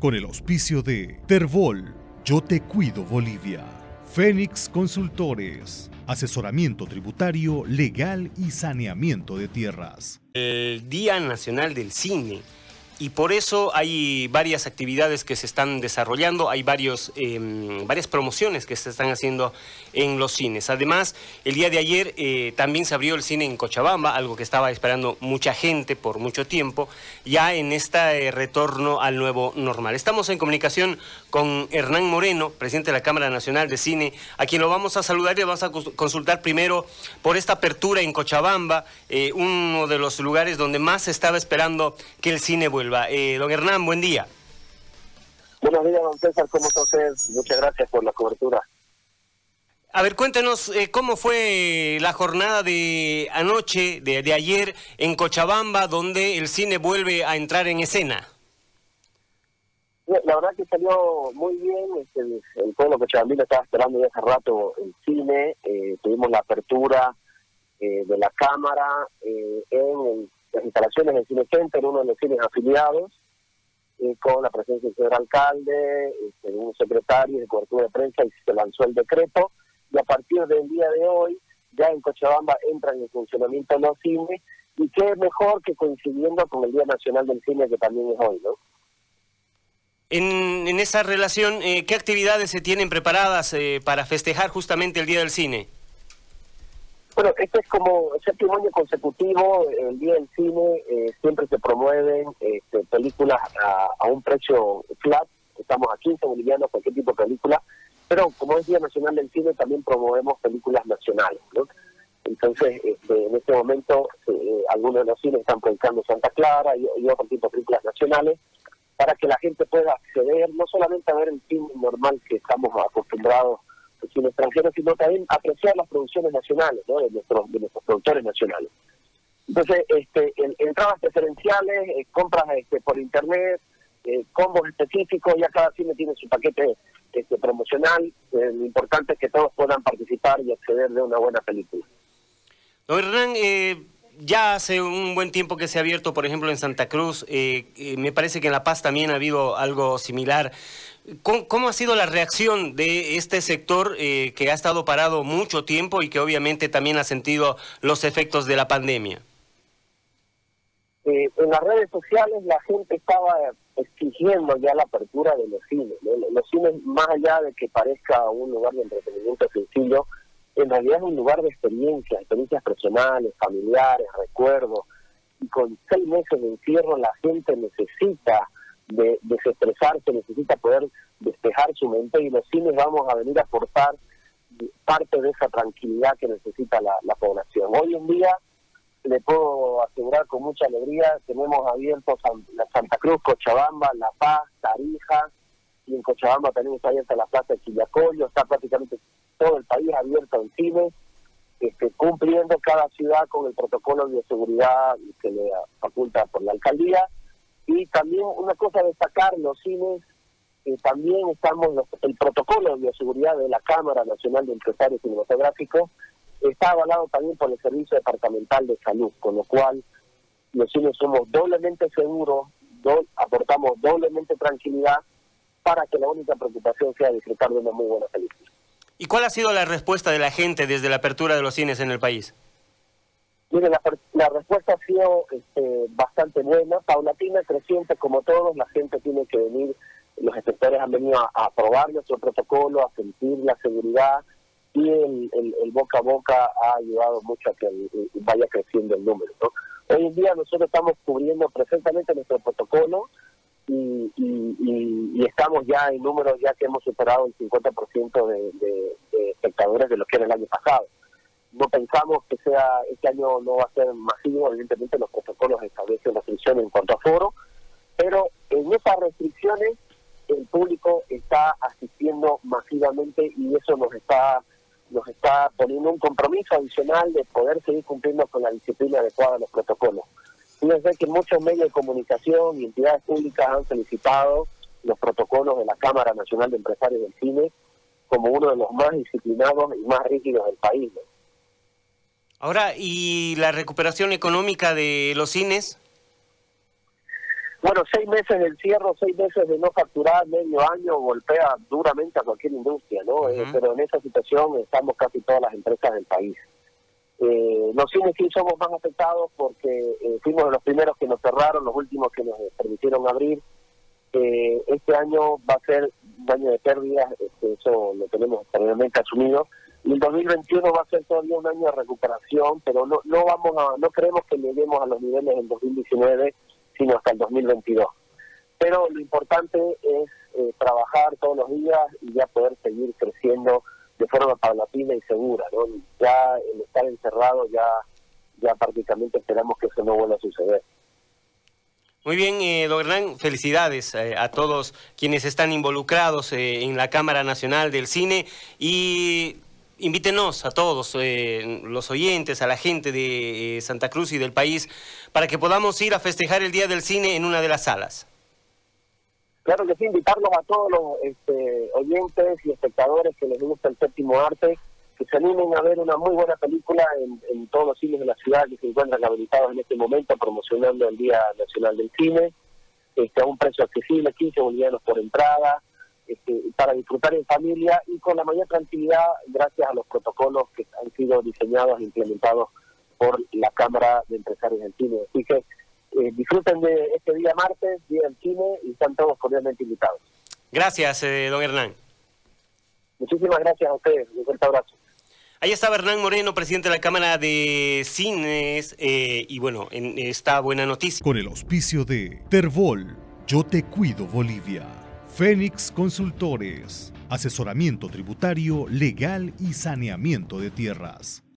con el auspicio de Terbol, Yo Te Cuido Bolivia, Fénix Consultores, asesoramiento tributario, legal y saneamiento de tierras. El Día Nacional del Cine y por eso hay varias actividades que se están desarrollando, hay varios, em, varias promociones que se están haciendo en los cines. Además, el día de ayer eh, también se abrió el cine en Cochabamba, algo que estaba esperando mucha gente por mucho tiempo, ya en este retorno al nuevo normal. Estamos en comunicación con Hernán Moreno, presidente de la Cámara Nacional de Cine, a quien lo vamos a saludar y vamos a consultar primero por esta apertura en Cochabamba, eh, uno de los lugares donde más se estaba esperando que el cine vuelva. Eh, don Hernán, buen día. Buenos días, don César, ¿cómo está usted? Muchas gracias por la cobertura. A ver, cuéntenos eh, cómo fue la jornada de anoche, de, ayer, en Cochabamba, donde el cine vuelve a entrar en escena. La verdad que salió muy bien, este, el, pueblo cochabambino estaba esperando ya hace rato el cine, eh, tuvimos la apertura de la cámara en el las instalaciones del Cine Center, uno de los cines afiliados, eh, con la presencia del señor alcalde, este, un secretario de cobertura de prensa y se lanzó el decreto. Y a partir del día de hoy, ya en Cochabamba entran en funcionamiento los cines y qué mejor que coincidiendo con el Día Nacional del Cine que también es hoy, ¿no? En, en esa relación, eh, ¿qué actividades se tienen preparadas eh, para festejar justamente el Día del Cine? Bueno, este es como el séptimo año consecutivo, el Día del Cine, eh, siempre se promueven este, películas a, un precio flat, estamos a 15 bolivianos, cualquier tipo de película, pero como es Día Nacional del Cine, también promovemos películas nacionales, ¿no? Entonces, este, en este momento, eh, algunos de los cines están proyectando Santa Clara y, y otro tipo de películas nacionales, para que la gente pueda acceder no solamente a ver el cine normal que estamos acostumbrados cine extranjero, sino también apreciar las producciones nacionales, ¿no? de, nuestros, de nuestros productores nacionales. Entonces, este, entradas preferenciales, eh, compras este, por internet, eh, combos específicos, ya cada cine tiene su paquete este, promocional. Eh, lo importante es que todos puedan participar y acceder de una buena película. Don Hernán, ya hace un buen tiempo que se ha abierto, por ejemplo, en Santa Cruz. me parece que en La Paz también ha habido algo similar. ¿Cómo, ha sido la reacción de este sector eh, que ha estado parado mucho tiempo y que obviamente también ha sentido los efectos de la pandemia? Eh, en las redes sociales la gente estaba exigiendo ya la apertura de los cines. Los cines, más allá de que parezca un lugar de entretenimiento sencillo, en realidad es un lugar de experiencias, experiencias personales, familiares, recuerdos. Y con seis meses de encierro la gente necesita de desestresarse, necesita poder despejar su mente y los cines vamos a venir a aportar parte de esa tranquilidad que necesita la, población. Hoy en día, le puedo asegurar con mucha alegría, tenemos abiertos la Santa Cruz, Cochabamba, La Paz, Tarija, y en Cochabamba también está abierta la Plaza de Chillacoyo, está prácticamente todo el país abierto en cines, este, cumpliendo cada ciudad con el protocolo de seguridad que le faculta por la alcaldía y también una cosa a destacar, los cines, también estamos, el protocolo de bioseguridad de la Cámara Nacional de Empresarios Cinematográficos está avalado también por el Servicio Departamental de Salud, con lo cual los cines somos doblemente seguros, aportamos doblemente tranquilidad para que la única preocupación sea disfrutar de una muy buena película. ¿Y cuál ha sido la respuesta de la gente desde la apertura de los cines en el país? Mire, la, respuesta ha sido este, bastante buena, paulatina, creciente, como todos, la gente tiene que venir, los espectadores han venido a, probar nuestro protocolo, a sentir la seguridad y el, boca a boca ha ayudado mucho a que vaya creciendo el número. Hoy en día nosotros estamos cubriendo perfectamente nuestro protocolo y, estamos ya en números ya que hemos superado el 50% de, de espectadores de lo que era el año pasado no pensamos que sea este año no va a ser masivo, evidentemente los protocolos establecen restricciones en cuanto a foro, pero en esas restricciones el público está asistiendo masivamente y eso nos está nos está poniendo un compromiso adicional de poder seguir cumpliendo con la disciplina adecuada de los protocolos. Fíjense que muchos medios de comunicación y entidades públicas han felicitado los protocolos de la Cámara Nacional de Empresarios del Cine como uno de los más disciplinados y más rígidos del país. Ahora, ¿y la recuperación económica de los cines? Bueno, seis meses de encierro, seis meses de no facturar, medio año, golpea duramente a cualquier industria, ¿no? Eh, pero en esa situación estamos casi todas las empresas del país. Eh, los cines sí somos más afectados porque eh, fuimos de los primeros que nos cerraron, los últimos que nos permitieron abrir. Eh, este año va a ser un año de pérdidas, este, eso lo tenemos realmente asumido. Y el 2021 va a ser todavía un año de recuperación, pero no no vamos a no creemos que lleguemos a los niveles del 2019, sino hasta el 2022. Pero lo importante es eh, trabajar todos los días y ya poder seguir creciendo de forma paulatina y segura. ¿no? Ya el estar encerrado, ya, ya prácticamente esperamos que eso no vuelva a suceder. Muy bien, eh, don felicidades eh, a todos quienes están involucrados eh, en la Cámara Nacional del Cine y invítenos a todos eh, los oyentes, a la gente de Santa Cruz y del país, para que podamos ir a festejar el Día del Cine en una de las salas. Claro que sí, invitarlos a todos los este, oyentes y espectadores que les gusta el séptimo arte, que se animen a ver una muy buena película en, todos los cines de la ciudad que se encuentran habilitados en este momento promocionando el Día Nacional del Cine, este, a un precio accesible, 15 bolivianos por entrada, este, para disfrutar en familia y con la mayor tranquilidad gracias a los protocolos que han sido diseñados e implementados por la Cámara de Empresarios del Cine. Así que eh, disfruten de este día martes, Día del Cine, y están todos cordialmente invitados. Gracias, eh, don Hernán. Muchísimas gracias a ustedes. Un fuerte abrazo. Ahí está Hernán Moreno, presidente de la Cámara de Cines, eh, y bueno, en esta buena noticia. Con el auspicio de Terbol, Yo Te Cuido Bolivia, Fénix Consultores, asesoramiento tributario, legal y saneamiento de tierras.